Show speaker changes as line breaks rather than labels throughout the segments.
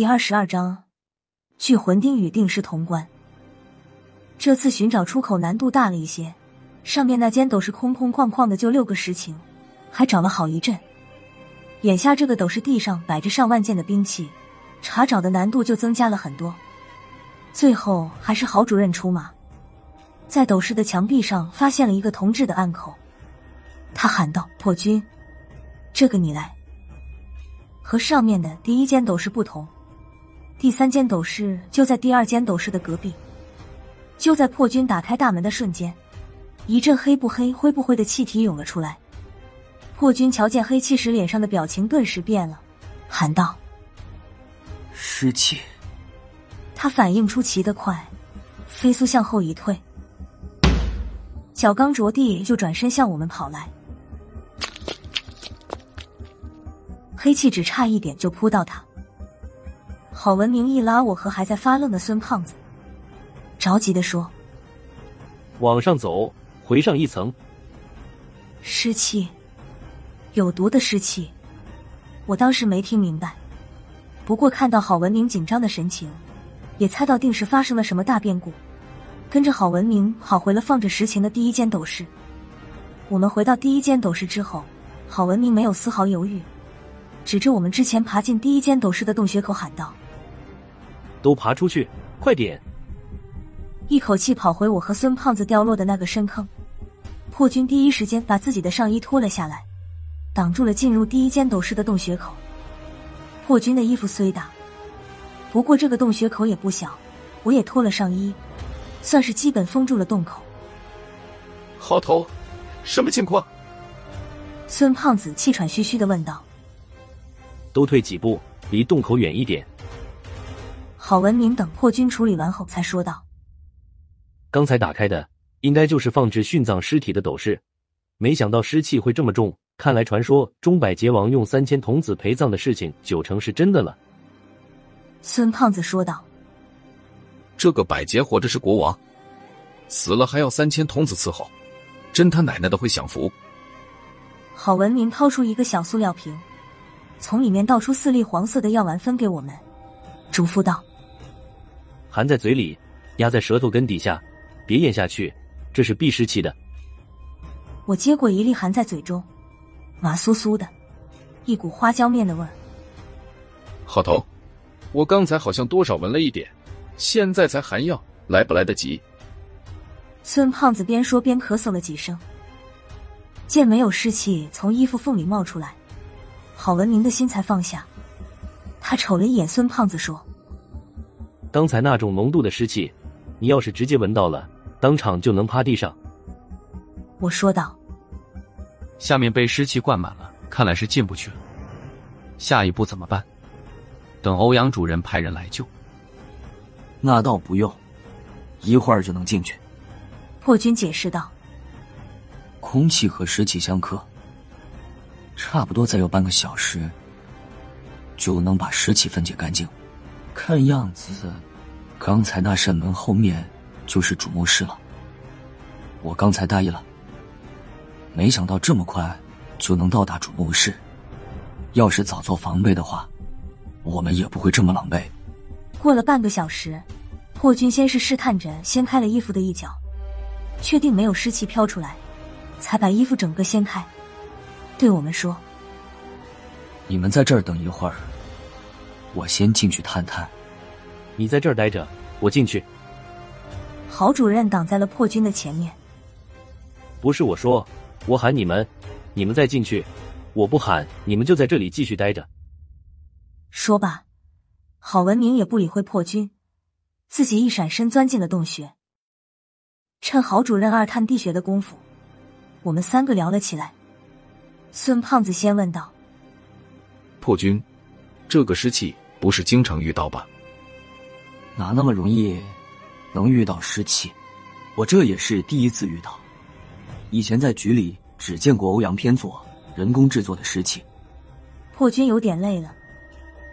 第二十二章，聚魂钉与定尸潼关。这次寻找出口难度大了一些，上面那间斗室空空旷旷的，就六个实情，还找了好一阵。眼下这个斗室地上摆着上万件的兵器，查找的难度就增加了很多。最后还是郝主任出马，在斗室的墙壁上发现了一个铜制的暗口，他喊道：“破军，这个你来。”和上面的第一间斗室不同。第三间斗室就在第二间斗室的隔壁。就在破军打开大门的瞬间，一阵黑不黑、灰不灰的气体涌了出来。破军瞧见黑气时，脸上的表情顿时变了，喊道：“
湿气！”
他反应出奇的快，飞速向后一退，脚刚着地就转身向我们跑来。黑气只差一点就扑到他。郝文明一拉我和还在发愣的孙胖子，着急的说：“
往上走，回上一层。”
湿气，有毒的湿气。我当时没听明白，不过看到郝文明紧张的神情，也猜到定是发生了什么大变故。跟着郝文明跑回了放着实情的第一间斗室。我们回到第一间斗室之后，郝文明没有丝毫犹豫，指着我们之前爬进第一间斗室的洞穴口喊道。
都爬出去，快点！
一口气跑回我和孙胖子掉落的那个深坑。破军第一时间把自己的上衣脱了下来，挡住了进入第一间斗室的洞穴口。破军的衣服虽大，不过这个洞穴口也不小，我也脱了上衣，算是基本封住了洞口。
好头，什么情况？
孙胖子气喘吁吁的问道。
都退几步，离洞口远一点。
郝文明等破军处理完后，才说道：“
刚才打开的应该就是放置殉葬尸体的斗室，没想到尸气会这么重。看来传说中百劫王用三千童子陪葬的事情，九成是真的了。”
孙胖子说道：“
这个百劫活着是国王，死了还要三千童子伺候，真他奶奶的会享福。”
郝文明掏出一个小塑料瓶，从里面倒出四粒黄色的药丸，分给我们，嘱咐道。
含在嘴里，压在舌头根底下，别咽下去，这是避湿气的。
我接过一粒，含在嘴中，麻酥酥的，一股花椒面的味儿。
好头，我刚才好像多少闻了一点，现在才含药，来不来得及？
孙胖子边说边咳嗽了几声，见没有湿气从衣服缝里冒出来，郝文明的心才放下。他瞅了一眼孙胖子，说。
刚才那种浓度的湿气，你要是直接闻到了，当场就能趴地上。
我说道：“
下面被湿气灌满了，看来是进不去了。下一步怎么办？等欧阳主任派人来救。”
那倒不用，一会儿就能进去。
破军解释道：“
空气和湿气相克，差不多再有半个小时，就能把湿气分解干净。”看样子，刚才那扇门后面就是主墓室了。我刚才大意了，没想到这么快就能到达主墓室。要是早做防备的话，我们也不会这么狼狈。
过了半个小时，霍军先是试探着掀开了衣服的一角，确定没有湿气飘出来，才把衣服整个掀开，对我们说：“
你们在这儿等一会儿。”我先进去探探，
你在这儿待着，我进去。
郝主任挡在了破军的前面。
不是我说，我喊你们，你们再进去。我不喊，你们就在这里继续待着。
说罢，郝文明也不理会破军，自己一闪身钻进了洞穴。趁郝主任二探地穴的功夫，我们三个聊了起来。孙胖子先问道：“
破军，这个湿气？”不是经常遇到吧？
哪那么容易能遇到湿气？我这也是第一次遇到。以前在局里只见过欧阳偏左人工制作的湿气。
破军有点累了，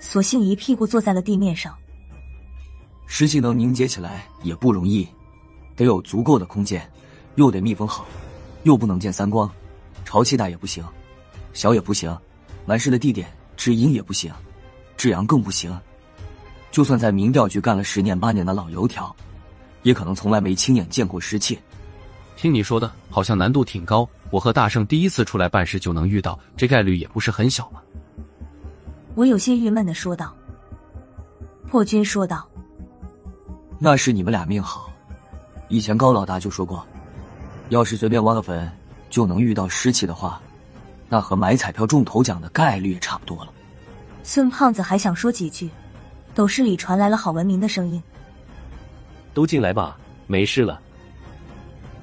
索性一屁股坐在了地面上。
湿气能凝结起来也不容易，得有足够的空间，又得密封好，又不能见三光，潮气大也不行，小也不行，完事的地点至阴也不行。至阳更不行，就算在民调局干了十年八年的老油条，也可能从来没亲眼见过失窃。
听你说的，好像难度挺高。我和大圣第一次出来办事就能遇到，这概率也不是很小嘛。
我有些郁闷的说道。破军说道：“
那是你们俩命好。以前高老大就说过，要是随便挖个坟就能遇到尸气的话，那和买彩票中头奖的概率也差不多了。”
孙胖子还想说几句，斗室里传来了郝文明的声音：“
都进来吧，没事了。”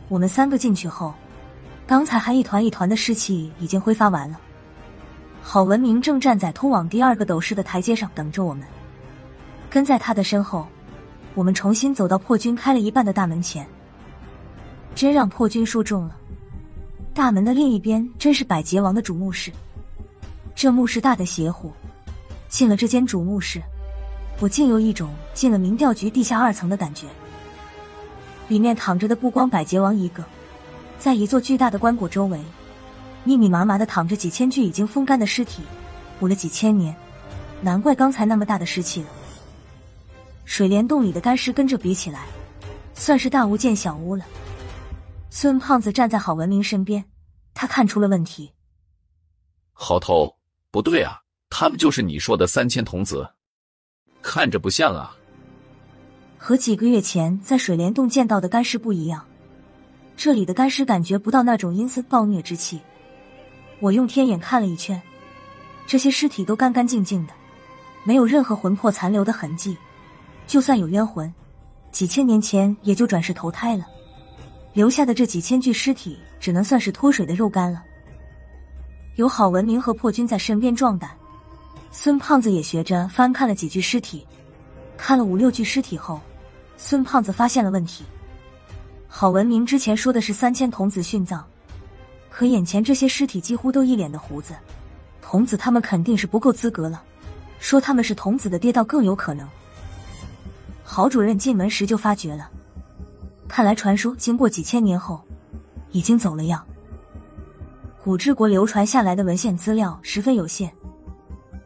我们三个进去后，刚才还一团一团的尸气已经挥发完了。郝文明正站在通往第二个斗室的台阶上等着我们。跟在他的身后，我们重新走到破军开了一半的大门前。真让破军说中了，大门的另一边真是百劫王的主墓室。这墓室大的邪乎，进了这间主墓室，我竟有一种进了民调局地下二层的感觉。里面躺着的不光百劫王一个，在一座巨大的棺椁周围，密密麻麻的躺着几千具已经风干的尸体，捂了几千年，难怪刚才那么大的湿气了。水帘洞里的干尸跟这比起来，算是大巫见小巫了。孙胖子站在郝文明身边，他看出了问题。
郝头，不对啊，他们就是你说的三千童子，看着不像啊。
和几个月前在水帘洞见到的干尸不一样，这里的干尸感觉不到那种阴森暴虐之气。我用天眼看了一圈，这些尸体都干干净净的，没有任何魂魄残留的痕迹。就算有冤魂，几千年前也就转世投胎了，留下的这几千具尸体只能算是脱水的肉干了。有郝文明和破军在身边壮胆，孙胖子也学着翻看了几具尸体，看了五六具尸体后。孙胖子发现了问题，郝文明之前说的是三千童子殉葬，可眼前这些尸体几乎都一脸的胡子，童子他们肯定是不够资格了，说他们是童子的爹倒更有可能。郝主任进门时就发觉了，看来传说经过几千年后，已经走了样。古之国流传下来的文献资料十分有限，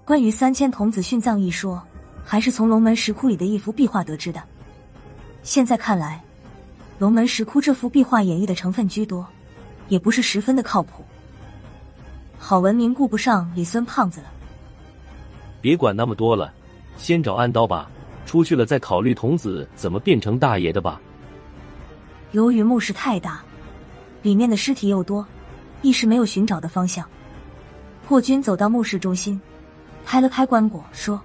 关于三千童子殉葬一说，还是从龙门石窟里的一幅壁画得知的。现在看来，龙门石窟这幅壁画演绎的成分居多，也不是十分的靠谱。郝文明顾不上李孙胖子了，
别管那么多了，先找暗刀吧。出去了再考虑童子怎么变成大爷的吧。
由于墓室太大，里面的尸体又多，一时没有寻找的方向。破军走到墓室中心，拍了拍棺椁，说：“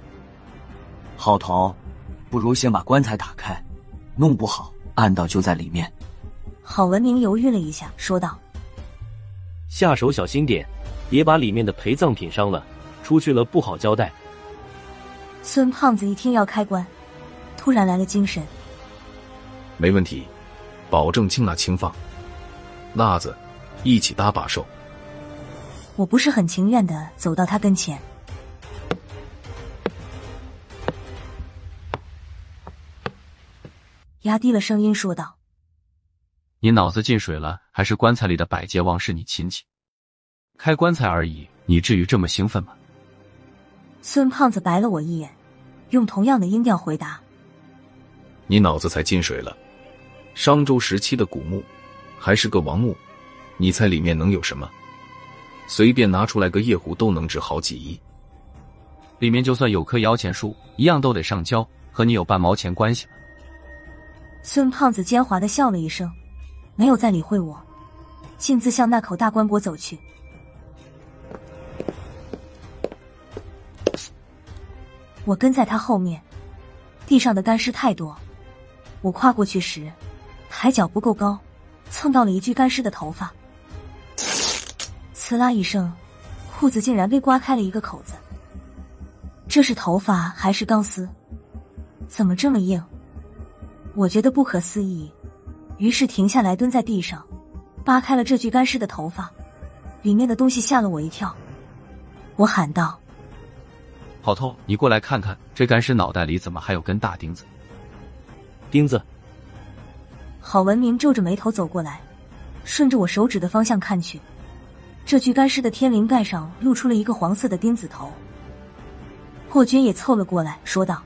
郝头，不如先把棺材打开。”弄不好，暗道就在里面。
郝文明犹豫了一下，说道：“
下手小心点，别把里面的陪葬品伤了，出去了不好交代。”
孙胖子一听要开棺，突然来了精神。
没问题，保证轻拿轻放。辣子，一起搭把手。
我不是很情愿的走到他跟前。压低了声音说道：“
你脑子进水了，还是棺材里的百劫王是你亲戚？开棺材而已，你至于这么兴奋吗？”
孙胖子白了我一眼，用同样的音调回答：“
你脑子才进水了。商周时期的古墓，还是个王墓，你猜里面能有什么？随便拿出来个夜壶都能值好几亿。
里面就算有棵摇钱树，一样都得上交，和你有半毛钱关系吗？”
孙胖子奸猾的笑了一声，没有再理会我，径自向那口大棺椁走去。我跟在他后面，地上的干尸太多，我跨过去时，抬脚不够高，蹭到了一具干尸的头发，呲啦一声，裤子竟然被刮开了一个口子。这是头发还是钢丝？怎么这么硬？我觉得不可思议，于是停下来，蹲在地上，扒开了这具干尸的头发，里面的东西吓了我一跳。我喊道：“
郝头，你过来看看，这干尸脑袋里怎么还有根大钉子？”
钉子。
郝文明皱着眉头走过来，顺着我手指的方向看去，这具干尸的天灵盖上露出了一个黄色的钉子头。霍军也凑了过来，说道：“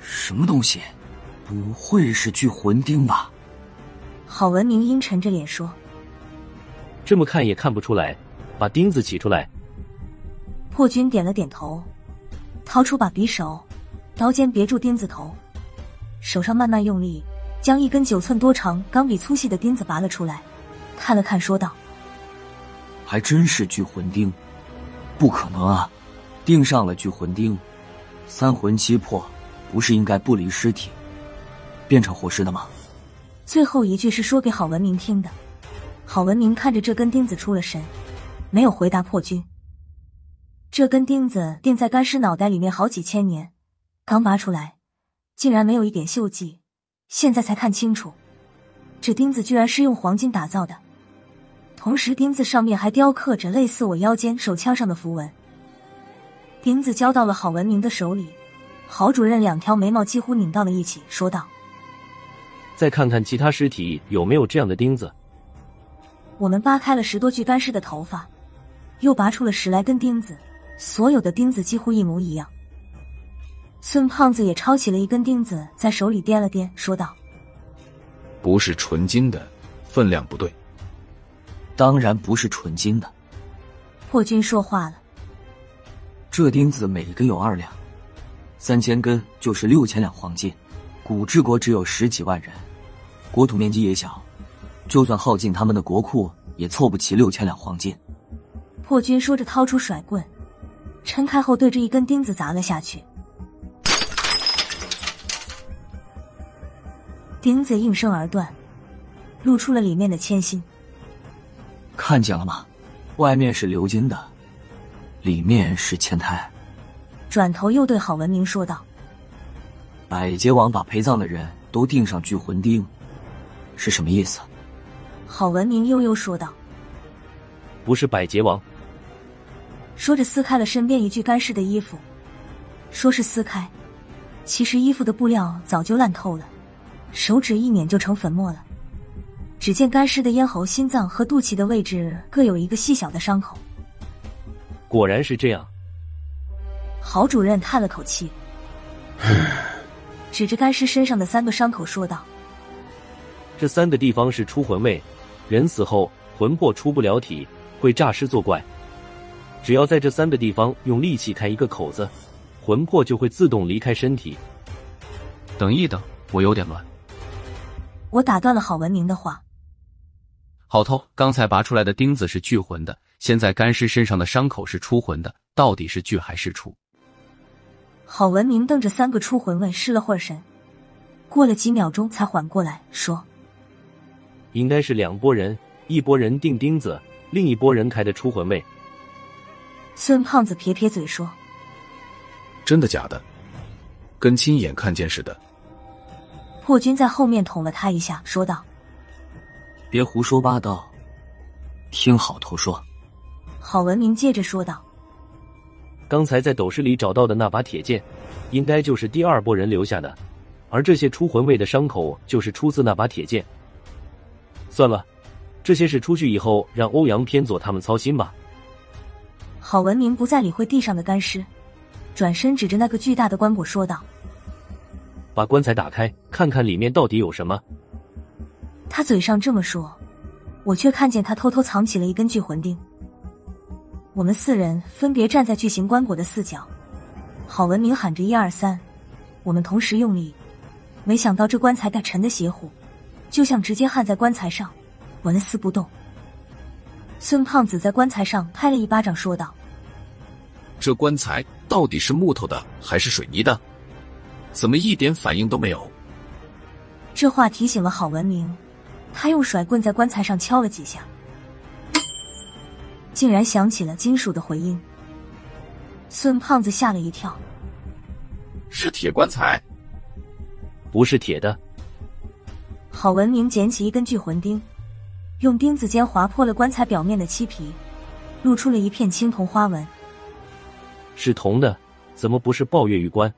什么东西？不会是聚魂钉吧？
郝文明阴沉着脸说。
这么看也看不出来，把钉子取出来。
破军点了点头，掏出把匕首，刀尖别住钉子头，手上慢慢用力，将一根九寸多长、钢笔粗细的钉子拔了出来，看了看，说道：“
还真是聚魂钉，不可能啊！钉上了聚魂钉，三魂七魄不是应该不离尸体，变成活尸的吗？”
最后一句是说给郝文明听的。郝文明看着这根钉子出了神，没有回答破军。这根钉子钉在干尸脑袋里面好几千年，刚拔出来，竟然没有一点锈迹。现在才看清楚，这钉子居然是用黄金打造的，同时钉子上面还雕刻着类似我腰间手枪上的符文。钉子交到了郝文明的手里，郝主任两条眉毛几乎拧到了一起，说道：“
再看看其他尸体有没有这样的钉子。”
我们扒开了十多具干尸的头发，又拔出了十来根钉子。所有的钉子几乎一模一样。孙胖子也抄起了一根钉子，在手里掂了掂，说道：“
不是纯金的，分量不对。”
当然不是纯金的。
破军说话了：“
这钉子每一根有二两，三千根就是六千两黄金。古治国只有十几万人，国土面积也小，就算耗尽他们的国库，也凑不齐六千两黄金。”
破军说着，掏出甩棍。撑开后，对着一根钉子砸了下去，钉子应声而断，露出了里面的铅芯。
看见了吗？外面是鎏金的，里面是铅胎。
转头又对郝文明说道：“
百劫王把陪葬的人都钉上聚魂钉，是什么意思？”
郝文明悠悠说道：“
不是百劫王。”
说着，撕开了身边一具干尸的衣服。说是撕开，其实衣服的布料早就烂透了，手指一捻就成粉末了。只见干尸的咽喉、心脏和肚脐的位置各有一个细小的伤口。
果然是这样。
郝主任叹了口气，指着干尸身上的三个伤口说道：“
这三个地方是出魂位，人死后魂魄出不了体，会诈尸作怪。”只要在这三个地方用力气开一个口子，魂魄就会自动离开身体。
等一等，我有点乱。
我打断了郝文明的话。
郝头，刚才拔出来的钉子是聚魂的，现在干尸身上的伤口是出魂的，到底是聚还是出？
郝文明瞪着三个出魂位，失了会儿神，过了几秒钟才缓过来，说：“
应该是两拨人，一拨人钉钉子，另一拨人开的出魂位。”
孙胖子撇撇嘴说：“
真的假的？跟亲眼看见似的。”
破军在后面捅了他一下，说道：“
别胡说八道，听好头说。”
郝文明接着说道：“
刚才在斗室里找到的那把铁剑，应该就是第二波人留下的，而这些出魂位的伤口就是出自那把铁剑。算了，这些事出去以后，让欧阳偏左他们操心吧。”
郝文明不再理会地上的干尸，转身指着那个巨大的棺椁说道：“
把棺材打开，看看里面到底有什么。”
他嘴上这么说，我却看见他偷偷藏起了一根聚魂钉。我们四人分别站在巨型棺椁的四角，郝文明喊着“一二三”，我们同时用力，没想到这棺材盖沉的邪乎，就像直接焊在棺材上，纹丝不动。孙胖子在棺材上拍了一巴掌，说道：“
这棺材到底是木头的还是水泥的？怎么一点反应都没有？”
这话提醒了郝文明，他用甩棍在棺材上敲了几下，竟然响起了金属的回音。孙胖子吓了一跳：“
是铁棺材？
不是铁的。”
郝文明捡起一根聚魂钉。用钉子尖划破了棺材表面的漆皮，露出了一片青铜花纹。
是铜的，怎么不是抱月玉棺？